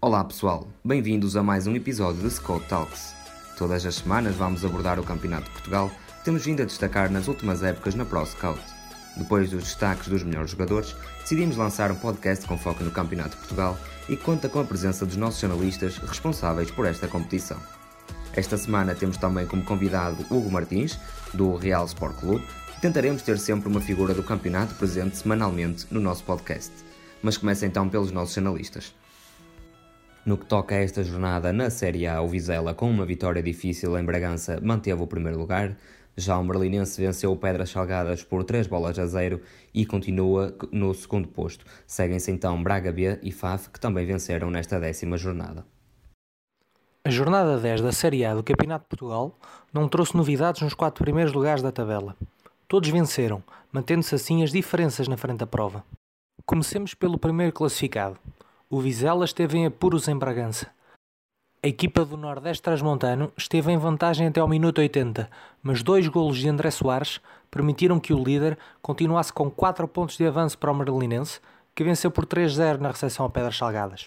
Olá pessoal, bem-vindos a mais um episódio de Scout Talks. Todas as semanas vamos abordar o Campeonato de Portugal, que temos vindo a destacar nas últimas épocas na Pro Scout. Depois dos destaques dos melhores jogadores, decidimos lançar um podcast com foco no Campeonato de Portugal e conta com a presença dos nossos jornalistas responsáveis por esta competição. Esta semana temos também como convidado Hugo Martins, do Real Sport Clube, e tentaremos ter sempre uma figura do campeonato presente semanalmente no nosso podcast. Mas começa então pelos nossos analistas. No que toca a esta jornada na Série A, o Vizela, com uma vitória difícil em Bragança, manteve o primeiro lugar. Já o Merlinense venceu o Pedras Salgadas por 3 bolas a 0 e continua no segundo posto. Seguem-se então Braga B e FAF, que também venceram nesta décima jornada. A jornada 10 da Série A do Campeonato de Portugal não trouxe novidades nos quatro primeiros lugares da tabela. Todos venceram, mantendo-se assim as diferenças na frente da prova. Comecemos pelo primeiro classificado, o Vizela esteve em apuros em Bragança. A equipa do Nordeste Transmontano esteve em vantagem até ao minuto 80, mas dois golos de André Soares permitiram que o líder continuasse com 4 pontos de avanço para o Merlinense, que venceu por 3-0 na recepção a Pedras Salgadas.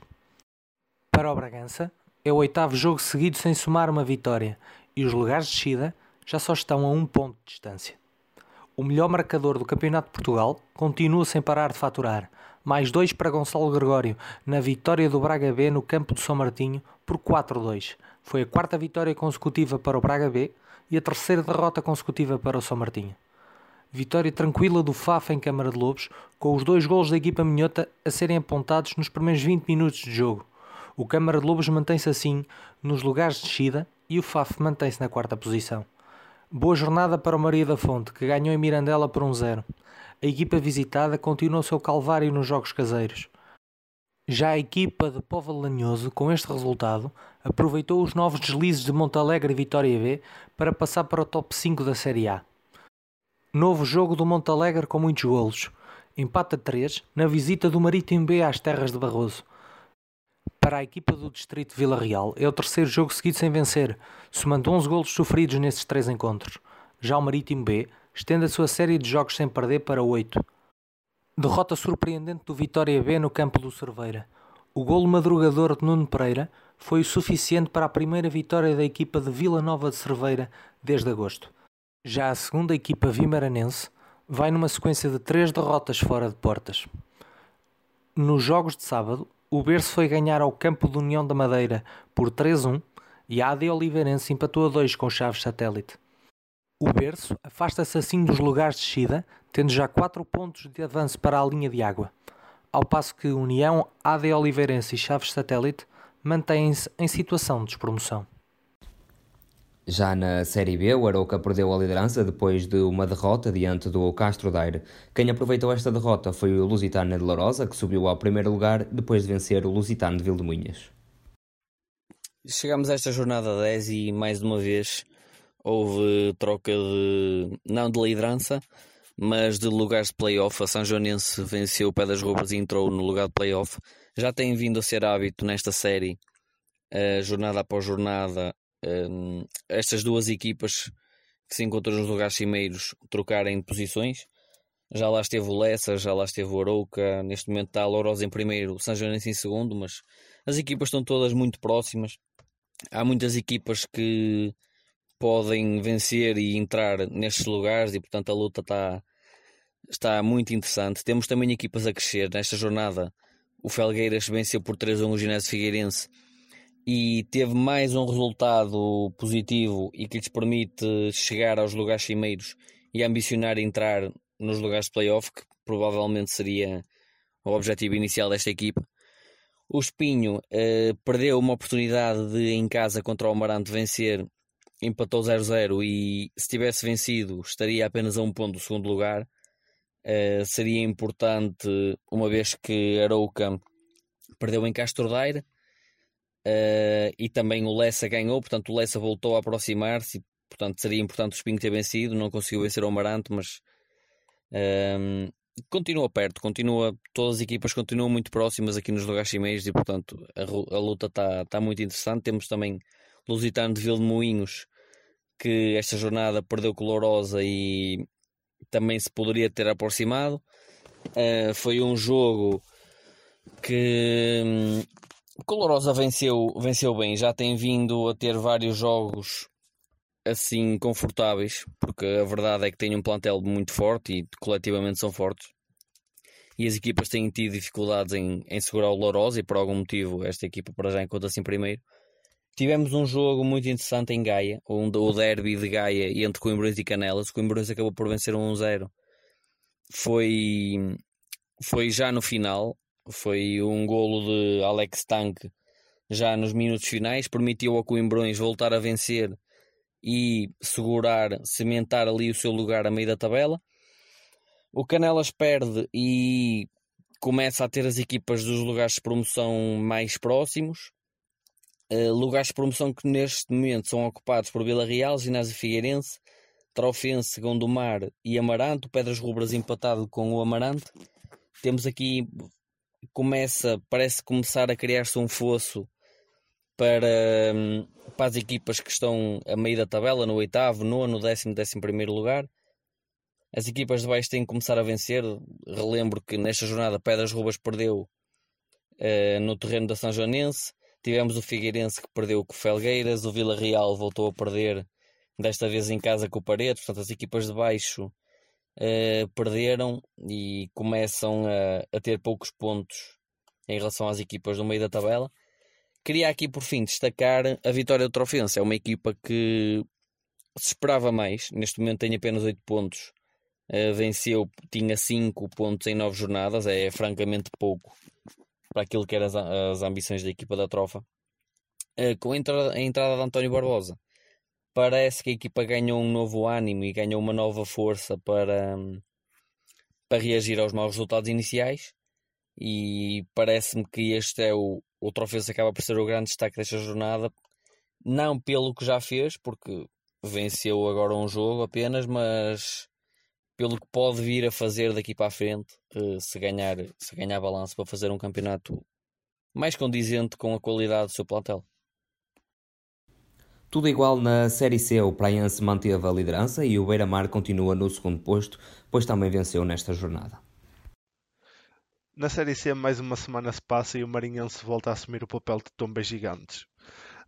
Para o Bragança, é o oitavo jogo seguido sem somar uma vitória, e os lugares de descida já só estão a um ponto de distância. O melhor marcador do Campeonato de Portugal continua sem parar de faturar, mais dois para Gonçalo Gregório na vitória do Braga B no campo de São Martinho por 4-2. Foi a quarta vitória consecutiva para o Braga B e a terceira derrota consecutiva para o São Martinho. Vitória tranquila do Faf em Câmara de Lobos, com os dois gols da equipa minhota a serem apontados nos primeiros 20 minutos de jogo. O Câmara de Lobos mantém-se assim nos lugares de descida e o Faf mantém-se na quarta posição. Boa jornada para o Maria da Fonte, que ganhou em Mirandela por 1-0 a equipa visitada continua o seu calvário nos jogos caseiros. Já a equipa de Povo Lanhoso, com este resultado, aproveitou os novos deslizes de Montalegre e Vitória B para passar para o top 5 da Série A. Novo jogo do Montalegre com muitos golos. Empata 3 na visita do Marítimo B às terras de Barroso. Para a equipa do Distrito Vila Real, é o terceiro jogo seguido sem vencer, somando 11 golos sofridos nesses três encontros. Já o Marítimo B estende a sua série de jogos sem perder para 8. Derrota surpreendente do Vitória B no campo do Cerveira. O golo madrugador de Nuno Pereira foi o suficiente para a primeira vitória da equipa de Vila Nova de Cerveira desde agosto. Já a segunda equipa vimaranense vai numa sequência de três derrotas fora de portas. Nos jogos de sábado, o Berço foi ganhar ao campo de União da Madeira por 3-1 e a AD Oliveirense empatou a 2 com Chaves Satélite. O berço afasta-se assim dos lugares de descida, tendo já 4 pontos de avanço para a linha de água, ao passo que União, AD Oliveirense e Chaves Satélite mantêm-se em situação de despromoção. Já na Série B, o Arouca perdeu a liderança depois de uma derrota diante do Castro Daire. Quem aproveitou esta derrota foi o Lusitano de Lourosa, que subiu ao primeiro lugar depois de vencer o Lusitano de Vildemunhas. Chegamos a esta jornada 10 e mais uma vez houve troca de, não de liderança, mas de lugares de playoff. A São Joanense venceu o Pé das Rubras e entrou no lugar de playoff. Já tem vindo a ser hábito nesta série, uh, jornada após jornada, um, estas duas equipas que se encontram nos lugares cimeiros trocarem posições. Já lá esteve o Lessa, já lá esteve o Arouca, neste momento está a Lourosa em primeiro, o São Joanense em segundo, mas as equipas estão todas muito próximas. Há muitas equipas que podem vencer e entrar nestes lugares e portanto a luta está, está muito interessante. Temos também equipas a crescer nesta jornada. O Felgueiras venceu por 3 a 1 o Ginésio Figueirense e teve mais um resultado positivo e que lhes permite chegar aos lugares cimeiros e ambicionar entrar nos lugares de playoff, que provavelmente seria o objetivo inicial desta equipa. O Espinho eh, perdeu uma oportunidade de, em casa contra o Amarante, vencer empatou 0-0 e se tivesse vencido estaria apenas a um ponto do segundo lugar. Uh, seria importante, uma vez que Arouca perdeu em Castro Daire uh, e também o Lessa ganhou, portanto o Lessa voltou a aproximar-se portanto seria importante o Espinho ter vencido, não conseguiu vencer o Amarante, mas uh, continua perto, continua, todas as equipas continuam muito próximas aqui nos lugares cimeiros e portanto a, a luta está tá muito interessante. Temos também Lusitano de Vilmoinhos que esta jornada perdeu colorosa e também se poderia ter aproximado. Uh, foi um jogo que hum, Colorosa venceu, venceu bem, já tem vindo a ter vários jogos assim confortáveis, porque a verdade é que tem um plantel muito forte e coletivamente são fortes. E as equipas têm tido dificuldades em, em segurar o Lourosa e por algum motivo esta equipa para já encontra-se em primeiro. Tivemos um jogo muito interessante em Gaia, o derby de Gaia entre Coimbrões e Canelas. Coimbrões acabou por vencer 1-0. Foi, foi já no final, foi um golo de Alex Tank já nos minutos finais, permitiu ao Coimbrões voltar a vencer e segurar, cimentar ali o seu lugar a meio da tabela. O Canelas perde e começa a ter as equipas dos lugares de promoção mais próximos. Uh, lugares de promoção que neste momento são ocupados por Vila Real, Ginásio Figueirense, Trofense, Gondomar e Amaranto. Pedras Rubras empatado com o Amarante. Temos aqui, começa, parece começar a criar-se um fosso para, hum, para as equipas que estão a meio da tabela, no oitavo, nono, décimo, décimo primeiro lugar. As equipas de baixo têm que começar a vencer. Relembro que nesta jornada Pedras Rubas perdeu uh, no terreno da São Joanense. Tivemos o Figueirense que perdeu com o Felgueiras. O Vila Real voltou a perder, desta vez em casa com o Paredes. Portanto, as equipas de baixo uh, perderam e começam a, a ter poucos pontos em relação às equipas do meio da tabela. Queria aqui por fim destacar a vitória do Trofense. É uma equipa que se esperava mais. Neste momento tem apenas 8 pontos Uh, venceu, tinha 5 pontos em 9 jornadas, é francamente pouco para aquilo que eram as, as ambições da equipa da Trofa. Uh, com a entrada, a entrada de António Barbosa, parece que a equipa ganhou um novo ânimo e ganhou uma nova força para, para reagir aos maus resultados iniciais. E parece-me que este é o, o que acaba por ser o grande destaque desta jornada, não pelo que já fez, porque venceu agora um jogo apenas, mas pelo que pode vir a fazer daqui para a frente, eh, se ganhar, se ganhar balanço para fazer um campeonato mais condizente com a qualidade do seu plantel. Tudo igual na Série C, o Praiense manteve a liderança e o Beira-Mar continua no segundo posto, pois também venceu nesta jornada. Na Série C, mais uma semana se passa e o Marinhense volta a assumir o papel de tombas gigantes.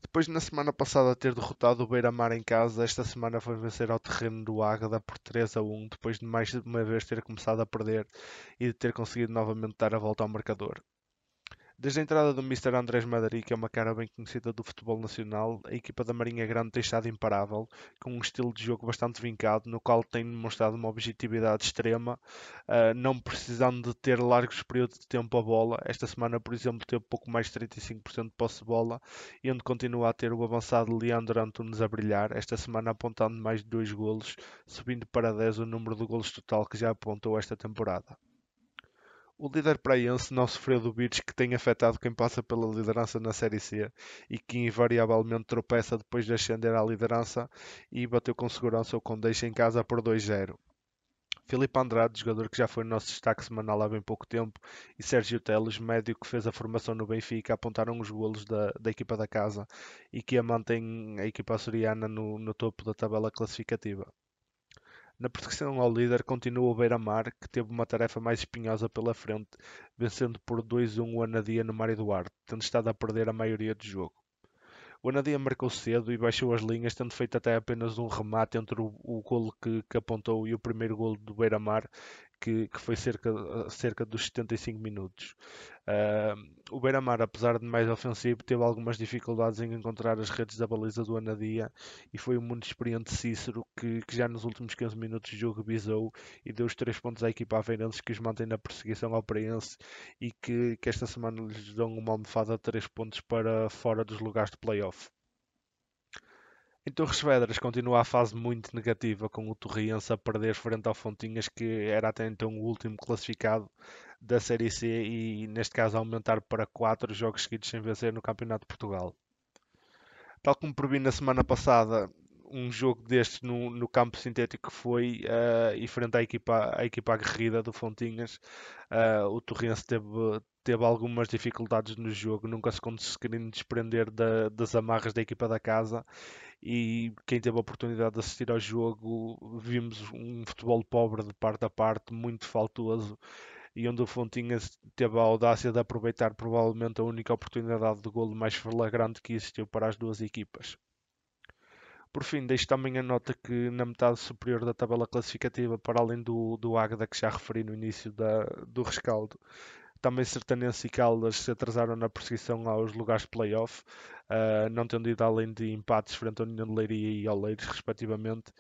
Depois, na semana passada, ter derrotado o Beira-Mar em casa, esta semana foi vencer ao terreno do Águeda por 3 a 1, depois de mais uma vez ter começado a perder e de ter conseguido novamente dar a volta ao marcador. Desde a entrada do Mr. Andrés Madari, que é uma cara bem conhecida do futebol nacional, a equipa da Marinha Grande tem estado imparável, com um estilo de jogo bastante vincado, no qual tem demonstrado uma objetividade extrema, uh, não precisando de ter largos períodos de tempo a bola. Esta semana, por exemplo, teve pouco mais de 35% de posse de bola, e onde continua a ter o avançado Leandro Antunes a brilhar, esta semana apontando mais de 2 golos, subindo para 10 o número de golos total que já apontou esta temporada. O líder praiense não sofreu do vírus que tem afetado quem passa pela liderança na Série C e que invariavelmente tropeça depois de ascender à liderança e bateu com segurança o Condeixa em casa por 2-0. Filipe Andrade, jogador que já foi nosso destaque semanal há bem pouco tempo, e Sérgio Teles, médio que fez a formação no Benfica, apontaram os golos da, da equipa da casa e que a mantém a equipa açoriana no, no topo da tabela classificativa. Na perseguição ao líder continua o Beira-Mar, que teve uma tarefa mais espinhosa pela frente, vencendo por 2-1 o Anadia no Mário Duarte, tendo estado a perder a maioria do jogo. O Anadia marcou cedo e baixou as linhas, tendo feito até apenas um remate entre o, o golo que, que apontou e o primeiro golo do Beira-Mar, que, que foi cerca, cerca dos 75 minutos. Uh, o Beira-Mar, apesar de mais ofensivo, teve algumas dificuldades em encontrar as redes da baliza do Anadia e foi o muito experiente Cícero que, que, já nos últimos 15 minutos de jogo visou e deu os 3 pontos à equipa aveirense que os mantém na perseguição ao Preense e que, que esta semana lhes dão uma almofada de 3 pontos para fora dos lugares de playoff. Em Torres Vedras continua a fase muito negativa, com o Torriense a perder frente ao Fontinhas, que era até então o último classificado da Série C e, neste caso, aumentar para 4 jogos seguidos sem vencer no Campeonato de Portugal. Tal como previ na semana passada, um jogo destes no, no campo sintético foi uh, e frente à equipa, à equipa aguerrida do Fontinhas, uh, o Torrense teve, teve algumas dificuldades no jogo, nunca se conseguiram desprender da, das amarras da equipa da casa e quem teve a oportunidade de assistir ao jogo vimos um futebol pobre de parte a parte, muito faltoso e onde o Fontinhas teve a audácia de aproveitar provavelmente a única oportunidade de golo mais flagrante que existiu para as duas equipas. Por fim, deixo também a nota que na metade superior da tabela classificativa, para além do, do Águeda que já referi no início da, do rescaldo, também Sertanense e Caldas se atrasaram na perseguição aos lugares de playoff, uh, não tendo ido além de empates frente ao União de Leiria e Oleiros, respectivamente.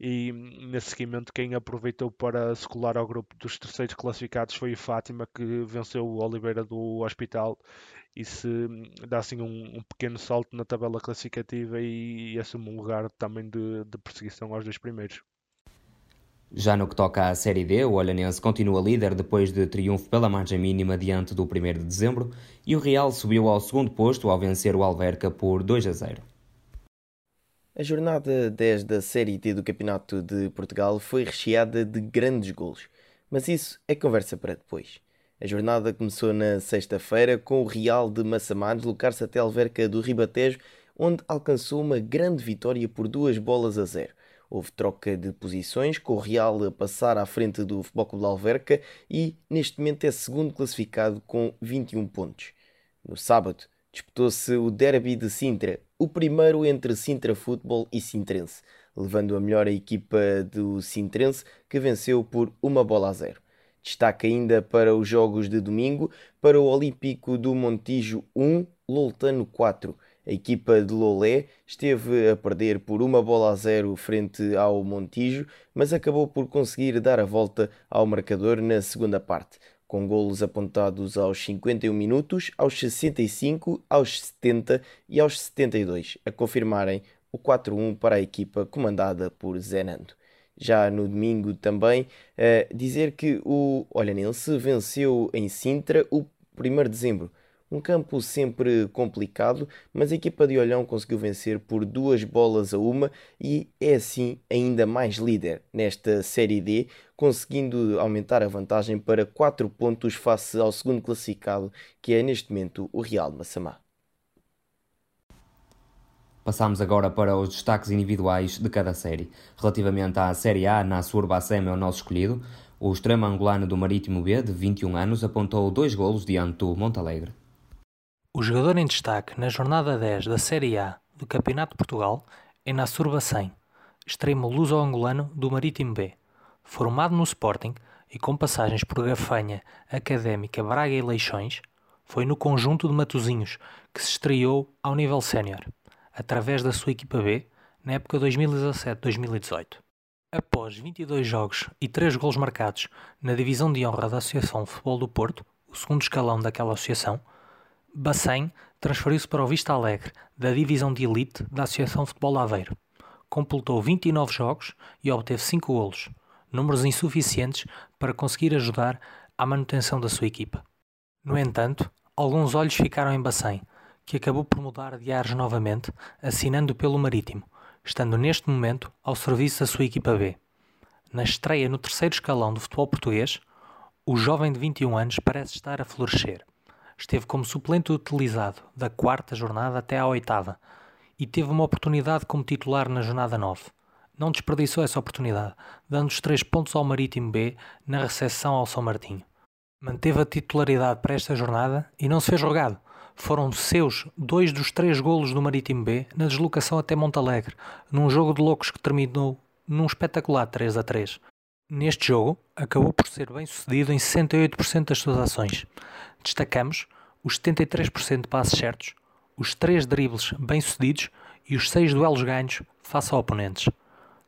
E nesse seguimento, quem aproveitou para se colar ao grupo dos terceiros classificados foi o Fátima, que venceu o Oliveira do Hospital e se dá assim um, um pequeno salto na tabela classificativa e, e assume um lugar também de, de perseguição aos dois primeiros. Já no que toca à Série D, o Olhanense continua líder depois de triunfo pela margem mínima diante do 1 de dezembro e o Real subiu ao segundo posto ao vencer o Alverca por 2 a 0. A jornada 10 da Série D do Campeonato de Portugal foi recheada de grandes golos, mas isso é conversa para depois. A jornada começou na sexta-feira com o Real de Massamá deslocar-se até Alverca do Ribatejo, onde alcançou uma grande vitória por duas bolas a zero. Houve troca de posições, com o Real a passar à frente do Futebol Clube de Alverca e neste momento é segundo classificado com 21 pontos. No sábado disputou-se o Derby de Sintra, o primeiro entre Sintra Futebol e Sintrense, levando a melhor a equipa do Sintrense que venceu por uma bola a zero. Destaque ainda para os jogos de domingo, para o Olímpico do Montijo 1, Loltano 4 a equipa de Lolé esteve a perder por uma bola a zero frente ao Montijo, mas acabou por conseguir dar a volta ao marcador na segunda parte, com golos apontados aos 51 minutos, aos 65, aos 70 e aos 72, a confirmarem o 4-1 para a equipa comandada por Zenando. Já no domingo também, a dizer que o Olhanense venceu em Sintra o 1 de dezembro, um campo sempre complicado, mas a equipa de Olhão conseguiu vencer por duas bolas a uma e é assim ainda mais líder nesta Série D, conseguindo aumentar a vantagem para 4 pontos face ao segundo classificado, que é neste momento o Real Massamá. Passamos agora para os destaques individuais de cada série. Relativamente à Série A, na Surbacem é o nosso escolhido. O extremo angolano do Marítimo B, de 21 anos, apontou dois golos diante do Montalegre. O jogador em destaque na jornada 10 da Série A do Campeonato de Portugal é Nassur Bacém, extremo luso-angolano do Marítimo B. Formado no Sporting e com passagens por Gafanha, Académica, Braga e Leixões, foi no conjunto de Matozinhos que se estreou ao nível sénior, através da sua equipa B, na época 2017-2018. Após 22 jogos e 3 gols marcados na divisão de honra da Associação Futebol do Porto, o segundo escalão daquela associação, Bacém transferiu-se para o Vista Alegre, da divisão de elite da Associação Futebol Aveiro. Completou 29 jogos e obteve 5 golos, números insuficientes para conseguir ajudar à manutenção da sua equipa. No entanto, alguns olhos ficaram em Bacém, que acabou por mudar de ares novamente, assinando pelo Marítimo, estando neste momento ao serviço da sua equipa B. Na estreia no terceiro escalão do futebol português, o jovem de 21 anos parece estar a florescer esteve como suplente utilizado da quarta jornada até à oitava e teve uma oportunidade como titular na jornada 9. Não desperdiçou essa oportunidade, dando os três pontos ao Marítimo B na recepção ao São Martinho. Manteve a titularidade para esta jornada e não se fez rogado. Foram seus dois dos três golos do Marítimo B na deslocação até Montalegre, num jogo de loucos que terminou num espetacular 3 a 3. Neste jogo, acabou por ser bem sucedido em 68% das suas ações. Destacamos os 73% de passes certos, os 3 dribles bem-sucedidos e os 6 duelos ganhos face a oponentes.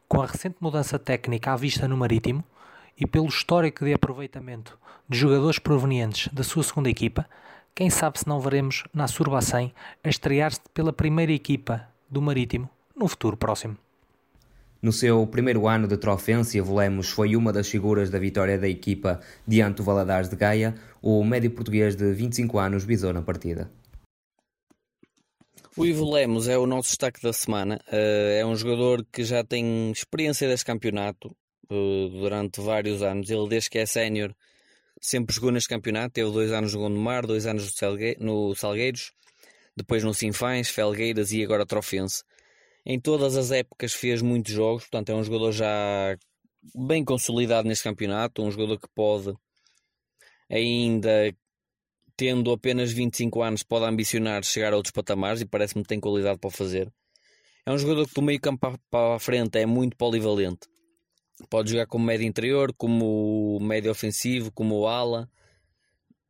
Com a recente mudança técnica à vista no Marítimo e pelo histórico de aproveitamento de jogadores provenientes da sua segunda equipa, quem sabe se não veremos na Surbacém a estrear-se pela primeira equipa do Marítimo no futuro próximo. No seu primeiro ano de trofência, Volemos foi uma das figuras da vitória da equipa diante do Valadares de Gaia. O médio português de 25 anos visou na partida. O Ivo Lemos é o nosso destaque da semana. Eh, é um jogador que já tem experiência deste campeonato eh, durante vários anos. Ele, desde que é sénior, sempre jogou neste campeonato. Teve dois anos no Gondomar, dois anos no Salgueiros, depois no Sinfãs, Felgueiras e agora Trofense em todas as épocas fez muitos jogos, portanto é um jogador já bem consolidado neste campeonato, um jogador que pode ainda tendo apenas 25 anos, pode ambicionar chegar a outros patamares e parece-me que tem qualidade para fazer. É um jogador que do meio campo para a frente é muito polivalente. Pode jogar como médio interior, como médio ofensivo, como ala.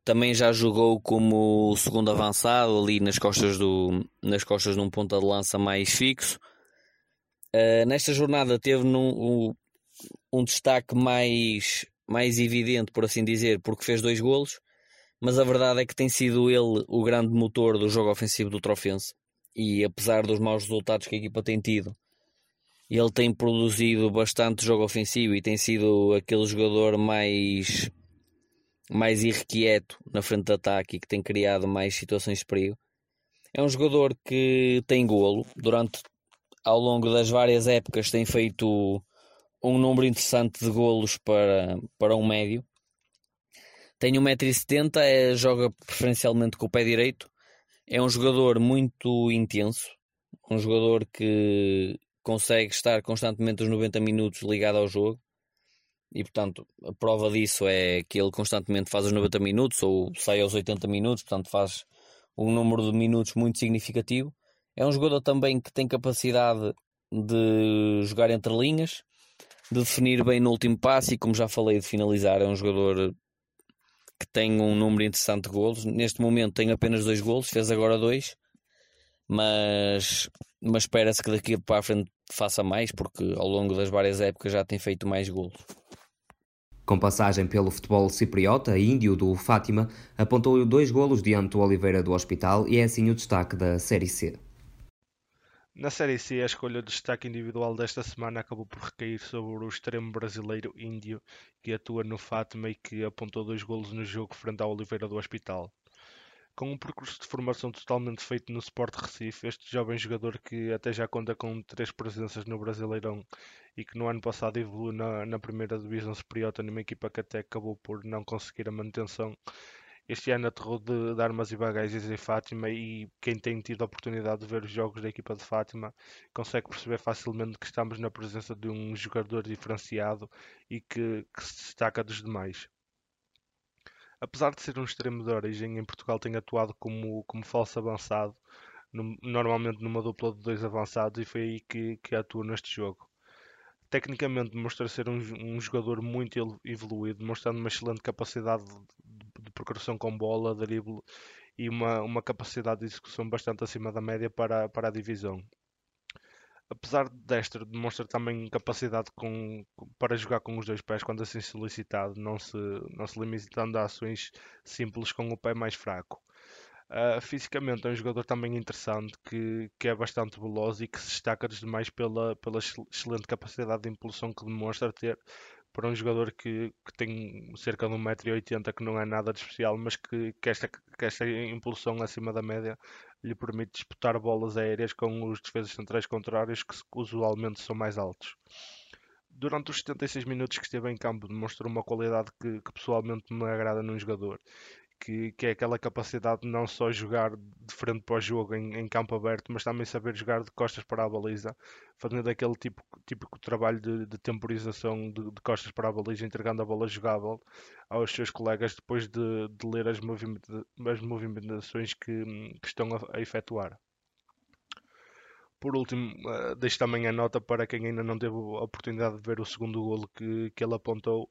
Também já jogou como segundo avançado ali nas costas do nas costas num ponta de lança mais fixo. Uh, nesta jornada teve num, um, um destaque mais mais evidente, por assim dizer, porque fez dois golos, mas a verdade é que tem sido ele o grande motor do jogo ofensivo do Trofense. E apesar dos maus resultados que a equipa tem tido, ele tem produzido bastante jogo ofensivo e tem sido aquele jogador mais mais irrequieto na frente de ataque e que tem criado mais situações de perigo. É um jogador que tem golo, durante ao longo das várias épocas tem feito um número interessante de golos para, para um médio. Tem 1,70m, é, joga preferencialmente com o pé direito. É um jogador muito intenso, um jogador que consegue estar constantemente os 90 minutos ligado ao jogo. E portanto, a prova disso é que ele constantemente faz os 90 minutos ou sai aos 80 minutos, portanto, faz um número de minutos muito significativo. É um jogador também que tem capacidade de jogar entre linhas, de definir bem no último passe e, como já falei, de finalizar. É um jogador que tem um número interessante de golos. Neste momento tem apenas dois golos, fez agora dois, mas, mas espera-se que daqui para a frente faça mais, porque ao longo das várias épocas já tem feito mais golos. Com passagem pelo futebol cipriota, índio do Fátima apontou dois golos diante do Oliveira do Hospital e é assim o destaque da Série C. Na Série C, a escolha de destaque individual desta semana acabou por recair sobre o extremo brasileiro Índio, que atua no Fátima e que apontou dois golos no jogo frente ao Oliveira do Hospital. Com um percurso de formação totalmente feito no Sport Recife, este jovem jogador que até já conta com três presenças no Brasileirão e que no ano passado evoluiu na, na primeira divisão superior numa equipa que até acabou por não conseguir a manutenção, este ano aterrou de, de armas e bagagens em Fátima e quem tem tido a oportunidade de ver os jogos da equipa de Fátima consegue perceber facilmente que estamos na presença de um jogador diferenciado e que, que se destaca dos demais. Apesar de ser um extremo de origem, em Portugal tem atuado como, como falso avançado, no, normalmente numa dupla de dois avançados, e foi aí que, que atua neste jogo. Tecnicamente demonstra ser um, um jogador muito evoluído, mostrando uma excelente capacidade de progressão com bola, drible e uma, uma capacidade de execução bastante acima da média para, para a divisão. Apesar desta, demonstra também capacidade com, para jogar com os dois pés quando assim solicitado, não se, não se limitando a ações simples com o pé mais fraco. Uh, fisicamente é um jogador também interessante que, que é bastante veloz e que se destaca dos demais pela, pela excelente capacidade de impulsão que demonstra ter para um jogador que, que tem cerca de 1,80m, que não é nada de especial, mas que, que, esta, que esta impulsão acima da média lhe permite disputar bolas aéreas com os defesas centrais contrários, que usualmente são mais altos. Durante os 76 minutos que esteve em campo, demonstrou uma qualidade que, que pessoalmente me agrada num jogador que, que é aquela capacidade de não só jogar de frente para o jogo em, em, campo aberto, mas também saber jogar de costas para a baliza, fazendo aquele tipo, típico trabalho de, de temporização de, de, costas para a baliza, entregando a bola jogável aos seus colegas depois de, de ler as, movimenta as movimentações que, que estão a, a, efetuar. Por último, uh, deixo também a nota para quem ainda não teve a oportunidade de ver o segundo golo que, que ele apontou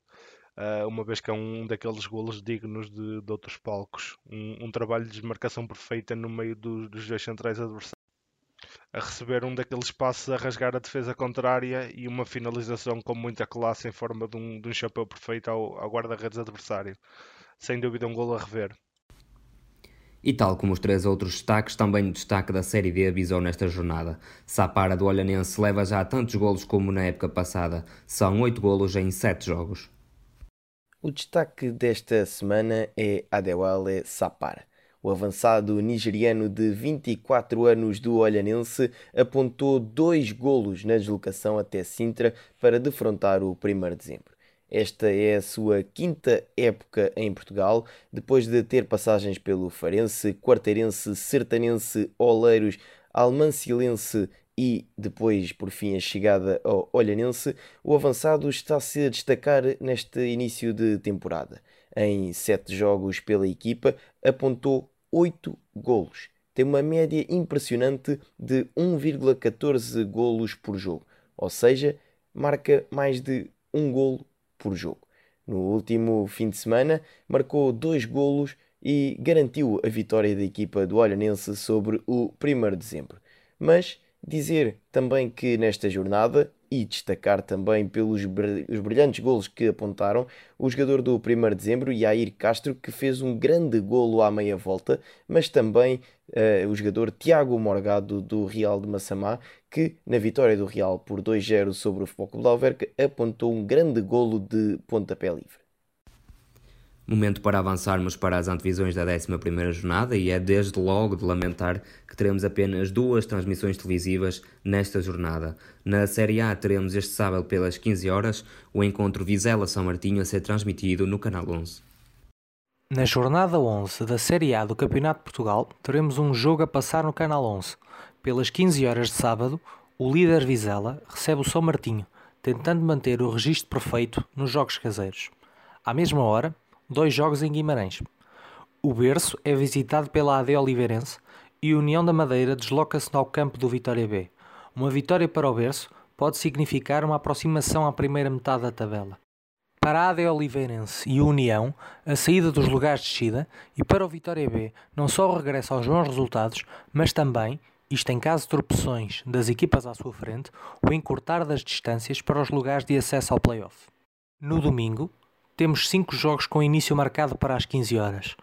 uma vez que é um daqueles golos dignos de, de outros palcos. Um, um, trabalho de desmarcação perfeita no meio do, dos dois centrais adversários. A receber um daqueles passos a rasgar a defesa contrária e uma finalização com muita classe em forma de um, de um chapéu perfeito ao, ao guarda-redes adversário. Sem dúvida, um golo a rever. E tal como os três outros destaques, também o destaque da Série D avisou nesta jornada. Sapara do Olhanense leva já tantos golos como na época passada. São oito golos em sete jogos. O destaque desta semana é Adewale Sapar. O avançado nigeriano de 24 anos do Olhanense apontou dois golos na deslocação até Sintra para defrontar o 1 de dezembro. Esta é a sua quinta época em Portugal, depois de ter passagens pelo Farense, Quarteirense, Sertanense, Oleiros, Almancilense e depois, por fim, a chegada ao Olhanense, o avançado está-se a destacar neste início de temporada. em 7 jogos pela equipa, apontou 8 golos. Tem uma média impressionante de 1,14 golos por jogo, ou seja, marca mais de um golo por jogo. No último fim de semana, marcou dois golos e garantiu a vitória da equipa do Olhanense sobre o 1 de dezembro. Mas dizer também que nesta jornada e destacar também pelos os brilhantes golos que apontaram o jogador do 1 de dezembro, Yair Castro, que fez um grande golo à meia volta, mas também uh, o jogador Tiago Morgado do Real de Massamá, que na vitória do Real por 2-0 sobre o de Alverca apontou um grande golo de pontapé livre. Momento para avançarmos para as antevisões da 11ª jornada e é desde logo de lamentar que teremos apenas duas transmissões televisivas nesta jornada. Na Série A teremos este sábado pelas 15 horas o encontro Vizela-São Martinho a ser transmitido no Canal 11. Na jornada 11 da Série A do Campeonato de Portugal teremos um jogo a passar no Canal 11. Pelas 15 horas de sábado, o líder Vizela recebe o São Martinho, tentando manter o registro perfeito nos jogos caseiros. À mesma hora, dois jogos em Guimarães. O berço é visitado pela AD Oliveirense e a União da Madeira desloca-se ao campo do Vitória B. Uma vitória para o berço pode significar uma aproximação à primeira metade da tabela. Para a AD Oliveirense e União, a saída dos lugares de descida e para o Vitória B não só o regresso aos bons resultados, mas também, isto em caso de tropeções das equipas à sua frente, o encurtar das distâncias para os lugares de acesso ao play-off. No domingo, temos cinco jogos com início marcado para as 15 horas.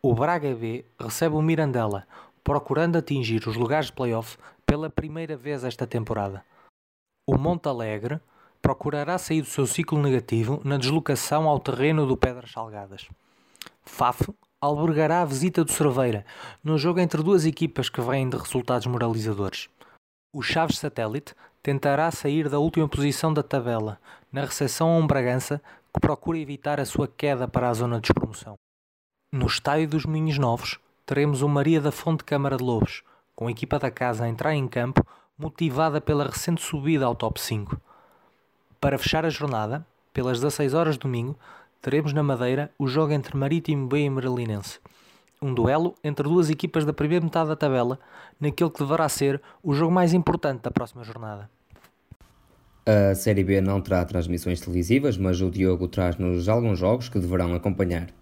O Braga B recebe o Mirandela, procurando atingir os lugares de playoff pela primeira vez esta temporada. O Montalegre procurará sair do seu ciclo negativo na deslocação ao terreno do Pedras Salgadas. Faf albergará a visita do Cerveira, no jogo entre duas equipas que vêm de resultados moralizadores. O Chaves Satélite tentará sair da última posição da tabela, na recepção a um Bragança que procura evitar a sua queda para a zona de despromoção. No estádio dos Moinhos Novos, teremos o Maria da Fonte Câmara de Lobos, com a equipa da casa a entrar em campo, motivada pela recente subida ao top 5. Para fechar a jornada, pelas 16 horas de domingo, teremos na Madeira o jogo entre Marítimo B e Marilinense. Um duelo entre duas equipas da primeira metade da tabela, naquele que deverá ser o jogo mais importante da próxima jornada. A Série B não terá transmissões televisivas, mas o Diogo traz-nos alguns jogos que deverão acompanhar.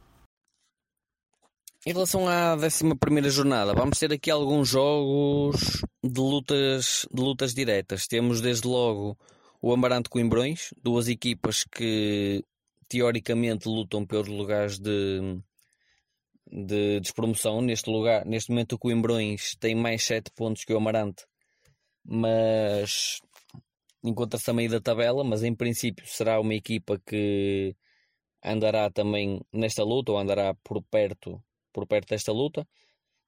Em relação à 11 jornada, vamos ter aqui alguns jogos de lutas, de lutas diretas. Temos desde logo o Amarante Coimbrões, duas equipas que teoricamente lutam pelos lugares de, de despromoção. Neste, lugar, neste momento, o Coimbrões tem mais 7 pontos que o Amarante, mas encontra-se a meio da tabela, mas em princípio será uma equipa que andará também nesta luta ou andará por perto, por perto desta luta.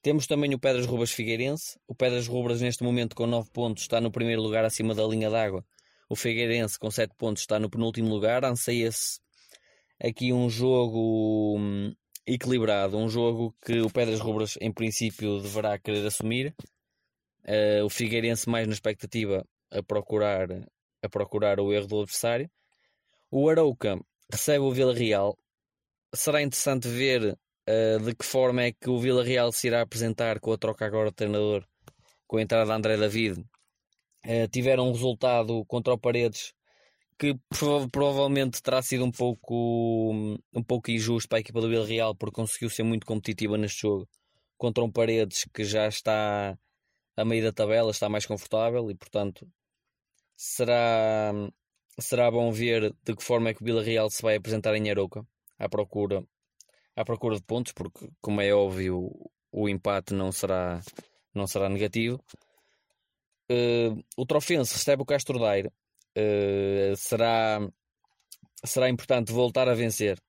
Temos também o Pedras Rubras Figueirense. O Pedras Rubras, neste momento, com 9 pontos, está no primeiro lugar acima da linha d'água. O Figueirense, com 7 pontos, está no penúltimo lugar. Anseia-se aqui um jogo hum, equilibrado, um jogo que o Pedras Rubras, em princípio, deverá querer assumir. Uh, o Figueirense, mais na expectativa, a procurar, a procurar o erro do adversário. O Arauca recebe o Vila Real. Será interessante ver uh, de que forma é que o Vila Real se irá apresentar com a troca agora de treinador, com a entrada de André David. Uh, tiveram um resultado contra o Paredes que prov provavelmente terá sido um pouco, um pouco injusto para a equipa do Vila Real porque conseguiu ser muito competitiva neste jogo contra um Paredes que já está a meio da tabela, está mais confortável e portanto será, será bom ver de que forma é que o Vila Real se vai apresentar em Arouca à procura, à procura de pontos, porque como é óbvio o, o empate não será, não será negativo. Uh, o Trofense recebe o Castro Daire. Uh, será, será importante voltar a vencer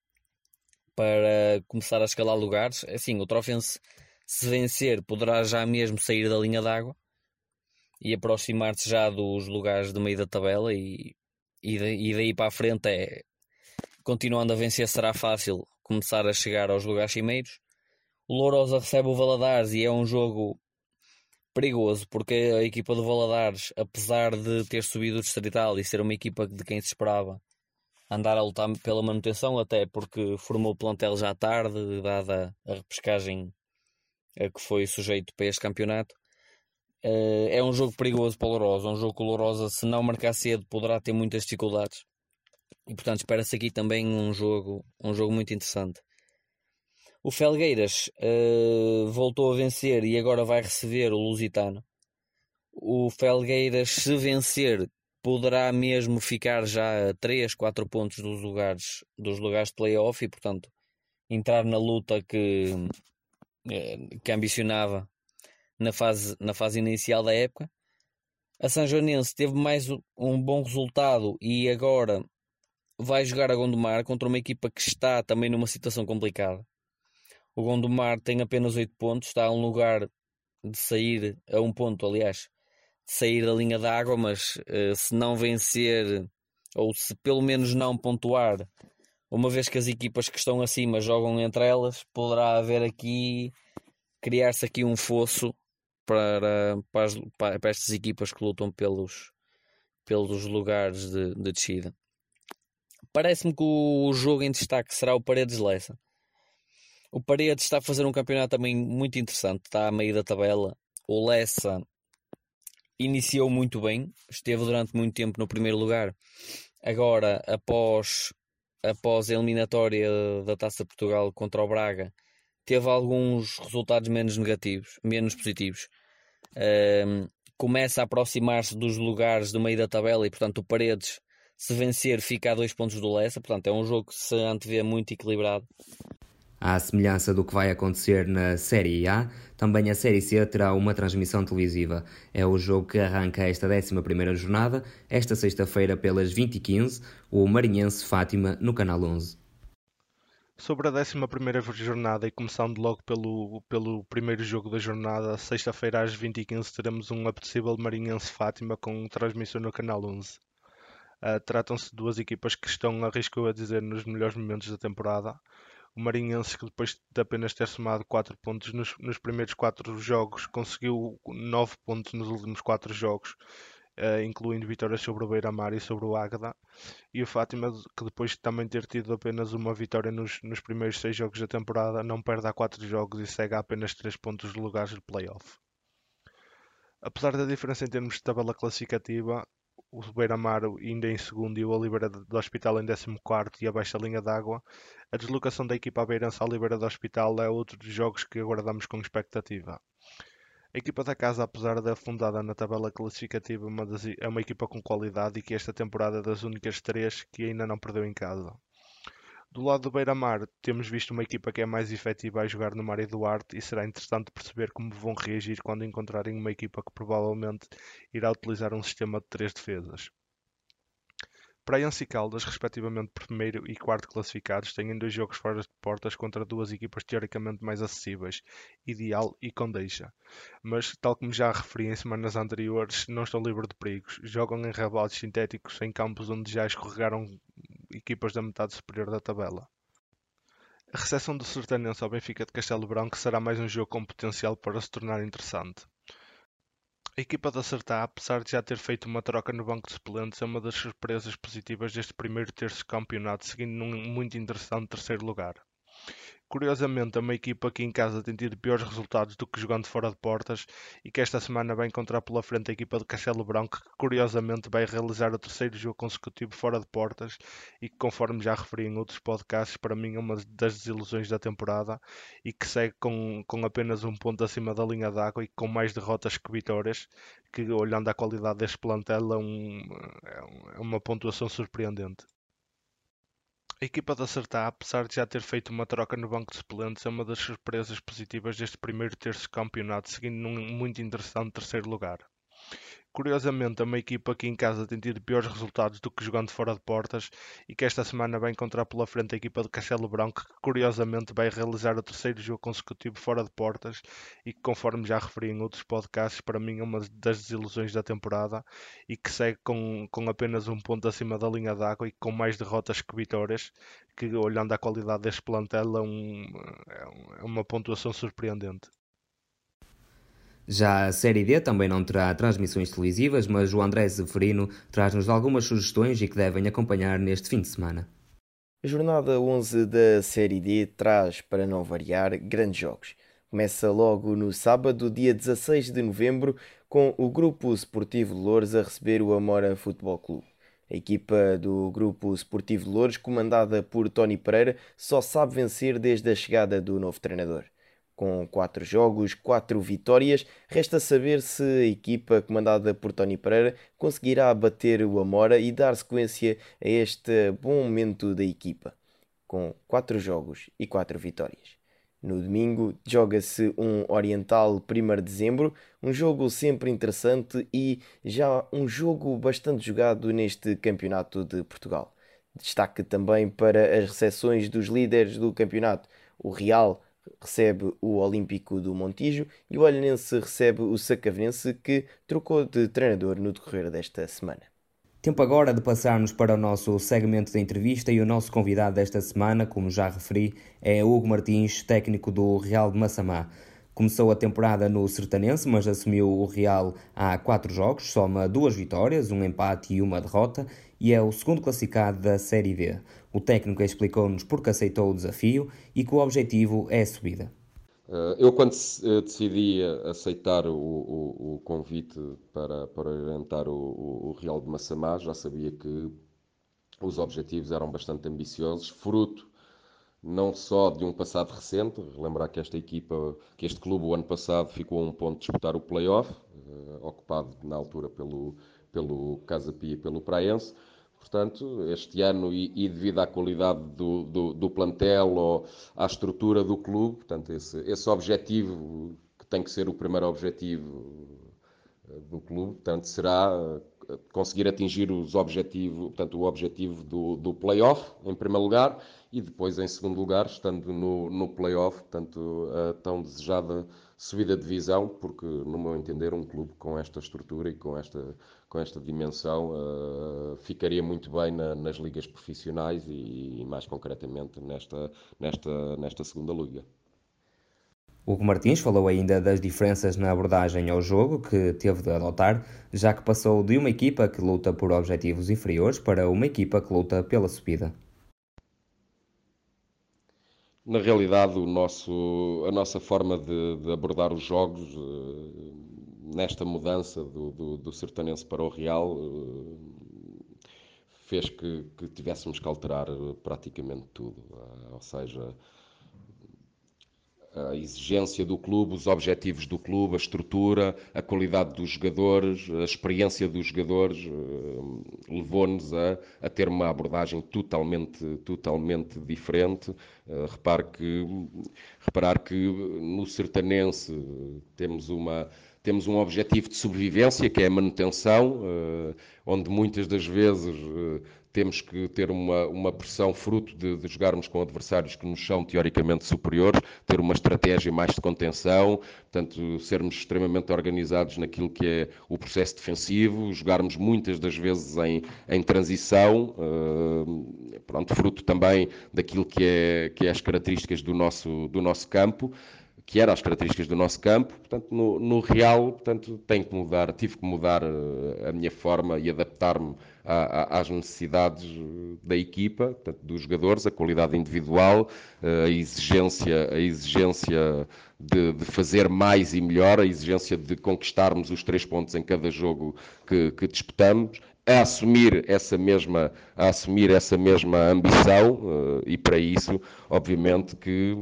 para começar a escalar lugares. É assim, o Trofense, se vencer, poderá já mesmo sair da linha d'água e aproximar-se já dos lugares do meio da tabela e, e, e daí para a frente é continuando a vencer será fácil começar a chegar aos lugares cimeiros. O Lourosa recebe o Valadares e é um jogo perigoso porque a equipa do Valadares, apesar de ter subido o Distrital e ser uma equipa de quem se esperava andar a lutar pela manutenção, até porque formou o plantel já tarde, dada a repescagem que foi sujeito para este campeonato. Uh, é um jogo perigoso para o Lourosa, um jogo que o Lourosa, se não marcar cedo, poderá ter muitas dificuldades. E portanto, espera-se aqui também um jogo, um jogo muito interessante. O Felgueiras uh, voltou a vencer e agora vai receber o Lusitano. O Felgueiras, se vencer, poderá mesmo ficar já a 3, 4 pontos dos lugares, dos lugares de playoff e, portanto, entrar na luta que, eh, que ambicionava na fase, na fase inicial da época. A São Joanense teve mais um bom resultado e agora vai jogar a Gondomar contra uma equipa que está também numa situação complicada. O Gondomar tem apenas 8 pontos, está a um lugar de sair, a um ponto, aliás, de sair da linha d'água, mas uh, se não vencer, ou se pelo menos não pontuar, uma vez que as equipas que estão acima jogam entre elas, poderá haver aqui, criar-se aqui um fosso para, para, para, estas equipas que lutam pelos, pelos lugares de, de descida. Parece-me que o jogo em destaque será o Paredes Lessa. O Paredes está a fazer um campeonato também muito interessante, está a meio da tabela. O Lessa iniciou muito bem, esteve durante muito tempo no primeiro lugar. Agora, após, após a eliminatória da Taça de Portugal contra o Braga, teve alguns resultados menos negativos, menos positivos. Um, começa a aproximar-se dos lugares do meio da tabela e, portanto, o Paredes, se vencer, fica a dois pontos do Lessa. Portanto, é um jogo que se antevê muito equilibrado. À semelhança do que vai acontecer na Série A, também a Série C terá uma transmissão televisiva. É o jogo que arranca esta 11ª jornada, esta sexta-feira pelas 20h15, o Marinhense Fátima no Canal 11. Sobre a 11 jornada e começando logo pelo, pelo primeiro jogo da jornada, sexta-feira às 20h15 teremos um apetecível Marinhense Fátima com transmissão no Canal 11. Uh, Tratam-se de duas equipas que estão, arrisco a dizer, nos melhores momentos da temporada. O Marinhense, que depois de apenas ter somado 4 pontos nos, nos primeiros 4 jogos, conseguiu 9 pontos nos últimos 4 jogos uh, incluindo vitórias sobre o Beira-Mar e sobre o Águeda, e o Fátima, que depois de também ter tido apenas uma vitória nos, nos primeiros seis jogos da temporada, não perde a quatro jogos e segue a apenas três pontos de lugares de playoff. Apesar da diferença em termos de tabela classificativa, o Beira-Mar ainda em segundo e o Oliveira do Hospital em 14 e abaixo da linha d'água, a deslocação da equipa à Beirança à Oliveira do Hospital é outro dos jogos que aguardamos com expectativa. A equipa da casa, apesar de afundada na tabela classificativa, é uma é equipa com qualidade e que esta temporada é das únicas três que ainda não perdeu em casa. Do lado do Beira-Mar, temos visto uma equipa que é mais efetiva a jogar no Mário Duarte e será interessante perceber como vão reagir quando encontrarem uma equipa que provavelmente irá utilizar um sistema de três defesas. Praense e Caldas, respectivamente primeiro e quarto classificados, têm dois jogos fora de portas contra duas equipas teoricamente mais acessíveis, Ideal e Condeixa. Mas, tal como já referi em semanas anteriores, não estão livres de perigos. Jogam em rebaldes sintéticos em campos onde já escorregaram equipas da metade superior da tabela. A recepção do Sertanense ao Benfica de Castelo Branco será mais um jogo com potencial para se tornar interessante. A equipa da Sertá, apesar de já ter feito uma troca no banco de suplentes, é uma das surpresas positivas deste primeiro terço de campeonato, seguindo num muito interessante terceiro lugar. Curiosamente, é uma equipa que em casa tem tido piores resultados do que jogando fora de portas e que esta semana vai encontrar pela frente a equipa de Castelo Branco, que curiosamente vai realizar o terceiro jogo consecutivo fora de portas e que, conforme já referi em outros podcasts, para mim é uma das desilusões da temporada e que segue com, com apenas um ponto acima da linha d'água e com mais derrotas que vitórias, que olhando a qualidade deste plantel é, um, é, é uma pontuação surpreendente. A equipa da Sertá, apesar de já ter feito uma troca no banco de suplentes, é uma das surpresas positivas deste primeiro terço de campeonato, seguindo num muito interessante terceiro lugar. Curiosamente, é uma equipa que em casa tem tido piores resultados do que jogando fora de portas e que esta semana vai encontrar pela frente a equipa de Castelo Branco, que curiosamente vai realizar o terceiro jogo consecutivo fora de portas e que, conforme já referi em outros podcasts, para mim é uma das desilusões da temporada e que segue com, com apenas um ponto acima da linha d'água e com mais derrotas que vitórias, que olhando a qualidade deste plantel é, um, é uma pontuação surpreendente. Já a Série D também não terá transmissões televisivas, mas o André Zeferino traz-nos algumas sugestões e que devem acompanhar neste fim de semana. A jornada 11 da Série D traz, para não variar, grandes jogos. Começa logo no sábado, dia 16 de novembro, com o Grupo Esportivo de Louros a receber o Amora Futebol Clube. A equipa do Grupo Esportivo de Louros, comandada por Tony Pereira, só sabe vencer desde a chegada do novo treinador. Com quatro jogos, quatro vitórias, resta saber se a equipa comandada por Tony Pereira conseguirá bater o Amora e dar sequência a este bom momento da equipa. Com quatro jogos e quatro vitórias. No domingo joga-se um Oriental 1 de dezembro, um jogo sempre interessante e já um jogo bastante jogado neste Campeonato de Portugal. Destaque também para as recepções dos líderes do campeonato. O Real recebe o Olímpico do Montijo e o Olhanense recebe o Sacavenense, que trocou de treinador no decorrer desta semana. Tempo agora de passarmos para o nosso segmento de entrevista e o nosso convidado desta semana, como já referi, é Hugo Martins, técnico do Real de Massamá. Começou a temporada no Sertanense, mas assumiu o Real há quatro jogos, soma duas vitórias, um empate e uma derrota, e é o segundo classificado da Série B. O técnico explicou-nos porque aceitou o desafio e que o objetivo é a subida. Eh, eu, quando eh, decidi aceitar o, o, o convite para, para orientar o, o, Real de Massamá, já sabia que os objetivos eram bastante ambiciosos, fruto não só de um passado recente, lembrar que esta equipa, que este clube o ano passado ficou a um ponto de disputar o play-off, uh, ocupado na altura pelo, pelo Casa Pia e pelo Praense, Portanto, este ano, e, e devido à qualidade do, do, do, plantel ou à estrutura do clube, portanto, esse, esse objetivo, que tem que ser o primeiro objetivo eh, do clube, portanto, será conseguir atingir os objetivos, portanto, o objetivo do, do play-off, em primeiro lugar, e depois, em segundo lugar, estando no, no play-off, portanto, a tão desejada subida de divisão, porque, no meu entender, um clube com esta estrutura e com esta, com esta dimensão uh, ficaria muito bem na, nas ligas profissionais e, e, mais concretamente, nesta, nesta, nesta segunda liga. Hugo Martins falou ainda das diferenças na abordagem ao jogo que teve de adotar, já que passou de uma equipa que luta por objetivos inferiores para uma equipa que luta pela subida. Na realidade, o nosso, a nossa forma de, de abordar os jogos, eh, nesta mudança do, do, do, Sertanense para o Real, eh, fez que, que tivéssemos que alterar eh, praticamente tudo. ou seja, a exigência do clube, os objetivos do clube, a estrutura, a qualidade dos jogadores, a experiência dos jogadores, uh, levou-nos a, a, ter uma abordagem totalmente, totalmente diferente. Uh, repare que, reparar que no Sertanense temos uma temos um objetivo de sobrevivência, que é a manutenção, uh, onde muitas das vezes temos que ter uma, uma pressão fruto de, de, jogarmos com adversários que nos são teoricamente superiores, ter uma estratégia mais de contenção, portanto, sermos extremamente organizados naquilo que é o processo defensivo, jogarmos muitas das vezes em, em transição, uh, pronto, fruto também daquilo que é, que é as características do nosso, do nosso campo que eram as características do nosso campo, portanto, no, no real, portanto, tenho que mudar, tive que mudar uh, a minha forma e adaptar-me às necessidades da equipa, portanto, dos jogadores, a qualidade individual, uh, a exigência, a exigência de, de, fazer mais e melhor, a exigência de conquistarmos os três pontos em cada jogo que, que disputamos, a assumir essa mesma, assumir essa mesma ambição uh, e para isso, obviamente que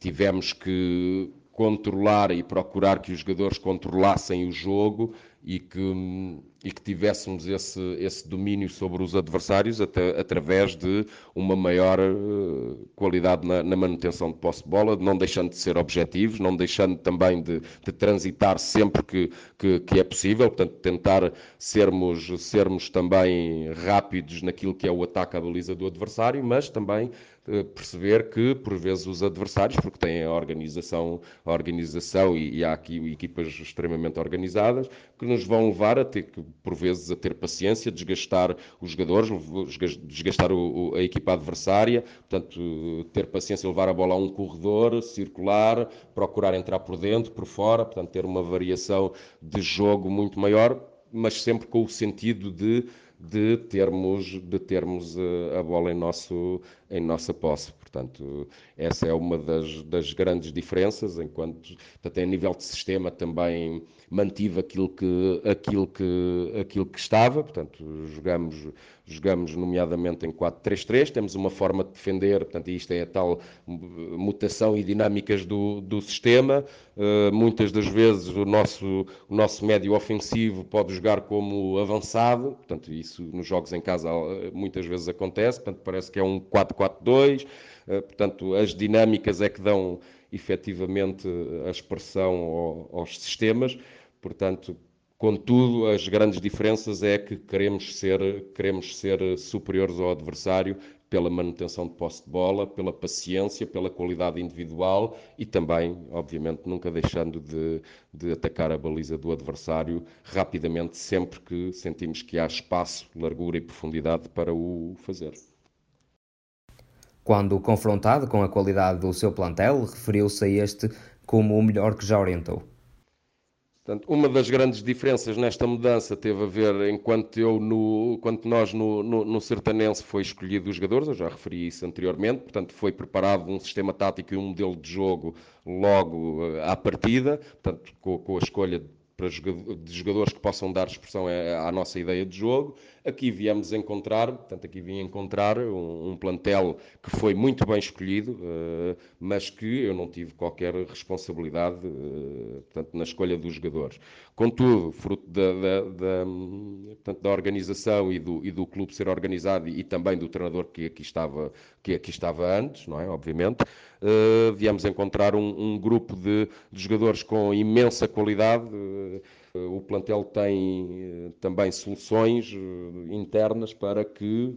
tivemos que controlar e procurar que os jogadores controlassem o jogo e que, e que tivéssemos esse, esse domínio sobre os adversários até, através de uma maior uh, qualidade na, na, manutenção de posse de bola, não deixando de ser objetivos, não deixando também de, de transitar sempre que, que, que, é possível, portanto, tentar sermos, sermos também rápidos naquilo que é o ataque à baliza do adversário, mas também uh, perceber que, por vezes, os adversários, porque têm a organização, a organização e, e há aqui equipas extremamente organizadas, que nos vão levar a ter que, por vezes, a ter paciência, desgastar os jogadores, desgastar o, a equipa adversária, portanto, ter paciência, levar a bola a um corredor, circular, procurar entrar por dentro, por fora, portanto, ter uma variação de jogo muito maior, mas sempre com o sentido de de termos, de termos eh, a bola em, nosso, em nossa posse. Portanto, essa é uma das, das grandes diferenças, enquanto, portanto, a nível de sistema também mantive aquilo que, aquilo que, aquilo que estava, portanto, jogamos, jogamos nomeadamente em 4-3-3, temos uma forma de defender, portanto, isto é a tal mutação e dinâmicas do, do sistema, uh, muitas das vezes o nosso, o nosso médio ofensivo pode jogar como avançado, portanto, isso nos jogos em casa eh, muitas vezes acontece, portanto, parece que é um 4-4-2, uh, eh, portanto, as dinâmicas é que dão efetivamente a expressão aos sistemas, Portanto, contudo, as grandes diferenças é que queremos ser, queremos ser superiores ao adversário pela manutenção de posse de bola, pela paciência, pela qualidade individual e também, obviamente, nunca deixando de, de, atacar a baliza do adversário rapidamente, sempre que sentimos que há espaço, largura e profundidade para o fazer. Quando confrontado com a qualidade do seu plantel, referiu-se a este como o melhor que já orientou. Portanto, uma das grandes diferenças nesta mudança teve a ver, enquanto eu, no, enquanto nós no, no, no Sertanense foi escolhido os jogadores, eu já referi isso anteriormente, portanto foi preparado um sistema tático e um modelo de jogo logo uh, à partida, portanto com, com a escolha para de jogadores que possam dar expressão à nossa ideia de jogo. Aqui viemos encontrar, portanto, aqui vim encontrar um, um plantel que foi muito bem escolhido, uh, mas que eu não tive qualquer responsabilidade uh, portanto, na escolha dos jogadores. Contudo, fruto da, da, da, portanto, da organização e do, e do clube ser organizado e, e, também do treinador que aqui estava, que aqui estava antes, não é? Obviamente, uh, viemos encontrar um, um grupo de, de, jogadores com imensa qualidade. O plantel tem uh, também soluções internas para que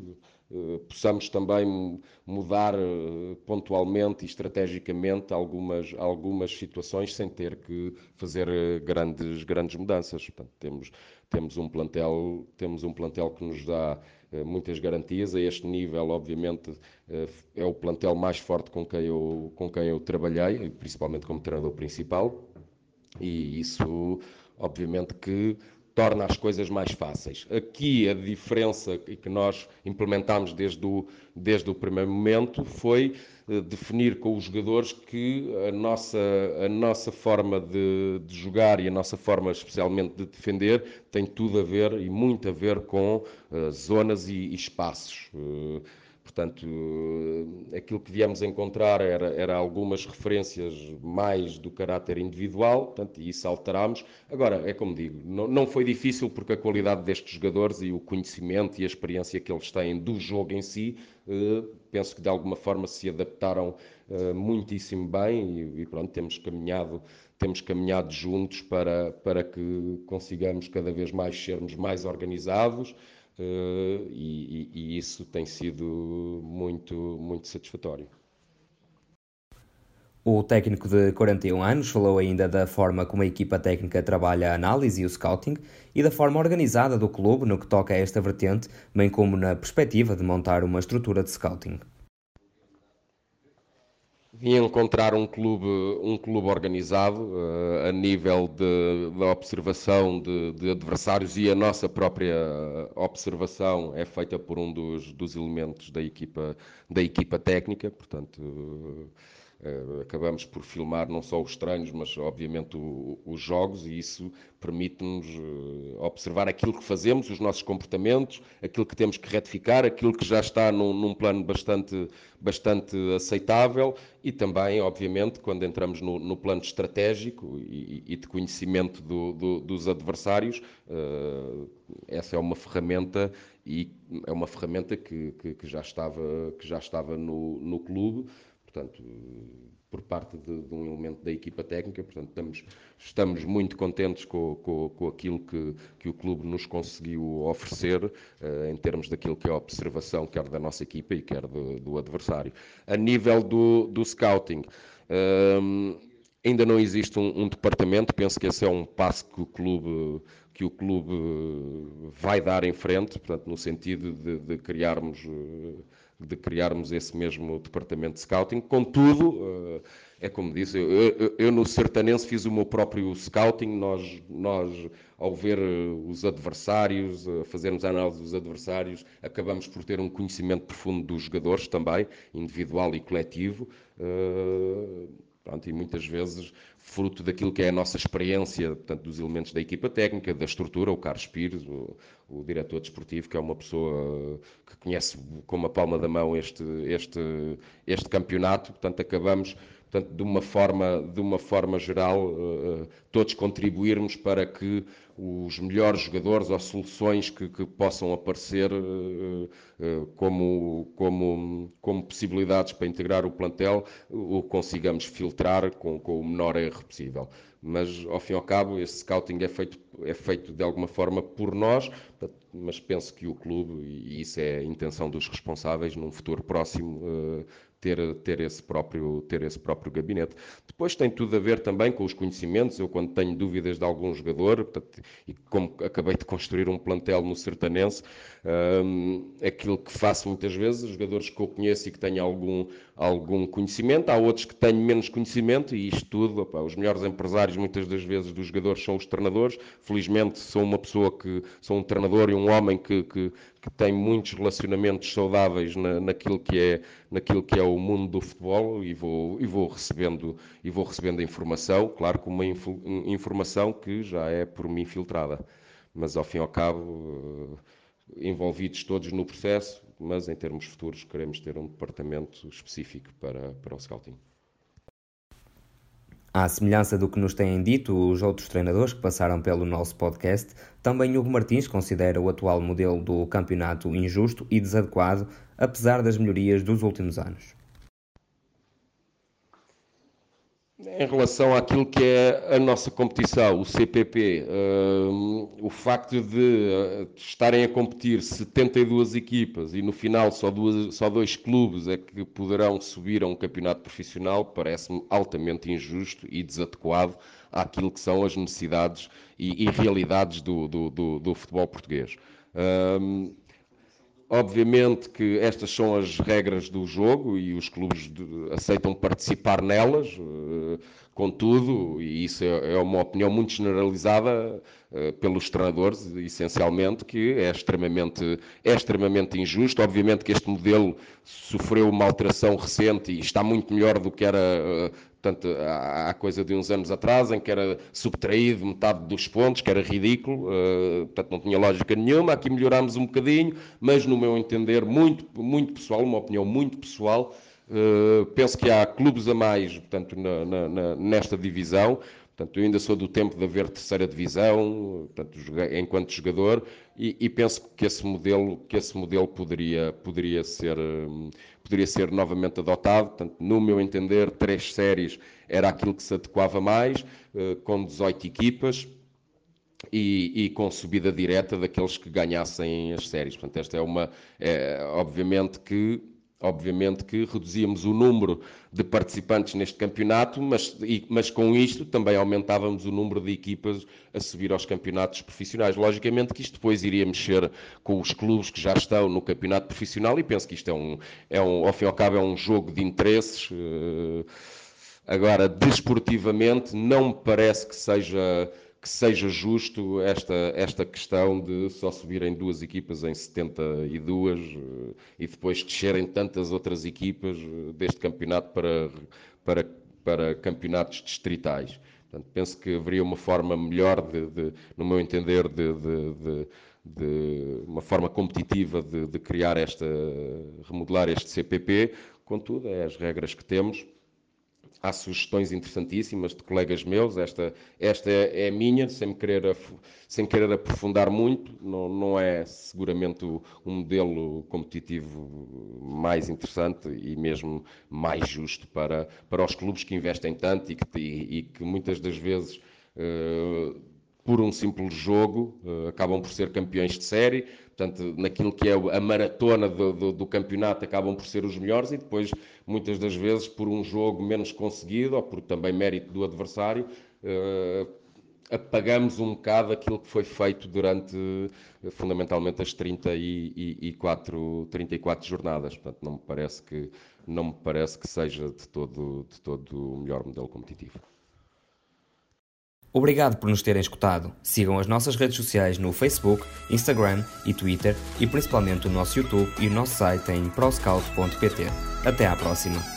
eh, possamos também mudar eh, pontualmente e estrategicamente algumas, algumas situações sem ter que fazer eh, grandes, grandes mudanças. Portanto, temos, temos, um plantel, temos um plantel que nos dá muitas garantias. A este nível, obviamente, é o plantel mais forte com quem eu, com quem eu trabalhei, principalmente como treinador principal. E isso, obviamente, que torna as coisas mais fáceis. Aqui a diferença que nós implementámos desde o, desde o primeiro momento foi eh, definir com os jogadores que a nossa, a nossa forma de, de, jogar e a nossa forma especialmente de defender tem tudo a ver e muito a ver com uh, zonas e, e espaços. Uh, Portanto, aquilo que viemos encontrar era, era, algumas referências mais do caráter individual, portanto, e isso alterámos. Agora, é como digo, não, não, foi difícil porque a qualidade destes jogadores e o conhecimento e a experiência que eles têm do jogo em si, eh, penso que de alguma forma se adaptaram eh, muitíssimo bem e, e, pronto, temos caminhado, temos caminhado juntos para, para que consigamos cada vez mais sermos mais organizados, Uh, e, e, isso tem sido muito, muito satisfatório. O técnico de 41 anos falou ainda da forma como a equipa técnica trabalha a análise e o scouting e da forma organizada do clube no que toca a esta vertente, bem como na perspectiva de montar uma estrutura de scouting vim encontrar um clube, um clube organizado uh, a nível da observação de, de, adversários e a nossa própria observação é feita por um dos, dos elementos da equipa, da equipa técnica, portanto. Uh, acabamos por filmar não só os treinos, mas obviamente o, os jogos, e isso permite-nos uh, observar aquilo que fazemos, os nossos comportamentos, aquilo que temos que retificar, aquilo que já está num, num plano bastante, bastante aceitável e também, obviamente, quando entramos no, no plano estratégico e, e de conhecimento do, do, dos adversários, uh, essa é uma ferramenta e é uma ferramenta que, que, que já estava, que já estava no, no clube portanto, por parte de, de, um elemento da equipa técnica, portanto, estamos, estamos muito contentes com, com, com aquilo que, que o clube nos conseguiu oferecer, uh, em termos daquilo que é a observação, quer da nossa equipa e quer do, do adversário. A nível do, do scouting, ehm, ainda não existe um, um, departamento, penso que esse é um passo que o clube, que o clube vai dar em frente, portanto, no sentido de, de criarmos de criarmos esse mesmo departamento de scouting. Contudo, é como disse, eu, eu, eu, no Sertanense fiz o meu próprio scouting, nós, nós ao ver os adversários, a fazermos a análise dos adversários, acabamos por ter um conhecimento profundo dos jogadores também, individual e coletivo. Pronto, e muitas vezes fruto daquilo que é a nossa experiência, portanto, dos elementos da equipa técnica, da estrutura, o Carlos Pires, o, o diretor desportivo, que é uma pessoa que conhece como a palma da mão este, este, este campeonato, portanto, acabamos portanto, de uma forma, de uma forma geral, uh, todos contribuirmos para que os melhores jogadores ou soluções que, que possam aparecer uh, uh, como, como, como possibilidades para integrar o plantel, o consigamos filtrar com, com o menor erro possível. Mas ao fim e ao cabo esse scouting é feito, é feito de alguma forma por nós, mas penso que o clube, e isso é a intenção dos responsáveis, num futuro próximo, ter, ter, esse próprio, ter esse próprio gabinete. Depois tem tudo a ver também com os conhecimentos. Eu, quando tenho dúvidas de algum jogador, portanto, e como acabei de construir um plantel no Sertanense, um, aquilo que faço muitas vezes, jogadores que eu conheço e que têm algum, algum conhecimento, há outros que têm menos conhecimento, e isto tudo, opa, os melhores empresários muitas das vezes dos jogadores são os treinadores. Felizmente sou uma pessoa que, sou um treinador e um homem que, que, que tem muitos relacionamentos saudáveis na, naquilo, que é, naquilo que é o mundo do futebol e vou, e vou, recebendo, e vou recebendo informação, claro que uma informação que já é por mim filtrada, mas ao fim e ao cabo envolvidos todos no processo, mas em termos futuros queremos ter um departamento específico para, para o scouting. À semelhança do que nos têm dito os outros treinadores que passaram pelo nosso podcast, também Hugo Martins considera o atual modelo do campeonato injusto e desadequado, apesar das melhorias dos últimos anos. Em relação àquilo que é a nossa competição, o CPP, uh, o facto de uh, estarem a competir 72 equipas e no final só, duas, só dois clubes é que poderão subir a um campeonato profissional parece-me altamente injusto e desadequado àquilo que são as necessidades e, e realidades do, do, do, do, futebol português. Uh, Obviamente que estas são as regras do jogo e os clubes aceitam participar nelas, uh, contudo, e isso é, é, uma opinião muito generalizada uh, pelos treinadores, essencialmente, que é extremamente, é extremamente injusto. Obviamente que este modelo sofreu uma alteração recente e está muito melhor do que era uh, portanto, há, coisa de uns anos atrás, em que era subtraído metade dos pontos, que era ridículo, uh, portanto não tinha lógica nenhuma. Aqui melhorámos um bocadinho, mas no meu entender, muito, muito pessoal, uma opinião muito pessoal, uh, penso que há clubes a mais, portanto, na, na, na, nesta divisão. Portanto, eu ainda sou do tempo de haver terceira divisão, portanto, enquanto jogador, e, e, penso que esse modelo, que esse modelo poderia, poderia, ser, poderia ser novamente adotado. Portanto, no meu entender, três séries era aquilo que se adequava mais, eh, com 18 equipas. E, e, com subida direta daqueles que ganhassem as séries. Portanto, esta é uma. É, obviamente que Obviamente que reduzíamos o número de participantes neste campeonato, mas, e, mas, com isto também aumentávamos o número de equipas a subir aos campeonatos profissionais. Logicamente que isto depois iria mexer com os clubes que já estão no campeonato profissional e penso que isto é um, é um ao fim e ao cabo, é um jogo de interesses. Eh, agora, desportivamente, não me parece que seja que seja justo esta, esta questão de só subirem duas equipas em 72 eh, e depois descerem tantas outras equipas eh, deste campeonato para, para, para campeonatos distritais. Portanto, penso que haveria uma forma melhor, de, de no meu entender, de, de, de uma forma competitiva de, criar esta, remodelar este CPP. Contudo, é as regras que temos há sugestões interessantíssimas de colegas meus. Esta, esta é, a minha, sem querer, sem querer aprofundar muito. Não, não é seguramente um modelo competitivo mais interessante e mesmo mais justo para, para os clubes que investem tanto e que, e, e que muitas das vezes. Uh, por um simples jogo, uh, acabam por ser campeões de série. Portanto, naquilo que é a maratona do, do, do, campeonato, acabam por ser os melhores e depois, muitas das vezes, por um jogo menos conseguido ou por também mérito do adversário, uh, apagamos um bocado aquilo que foi feito durante fundamentalmente as 34, 34 jornadas. Portanto, não me parece que, não me parece que seja de todo, de todo o melhor modelo competitivo. Obrigado por nos terem escutado. Sigam as nossas redes sociais no Facebook, Instagram e Twitter e principalmente o nosso YouTube e o nosso site em proscout.pt. Até à próxima!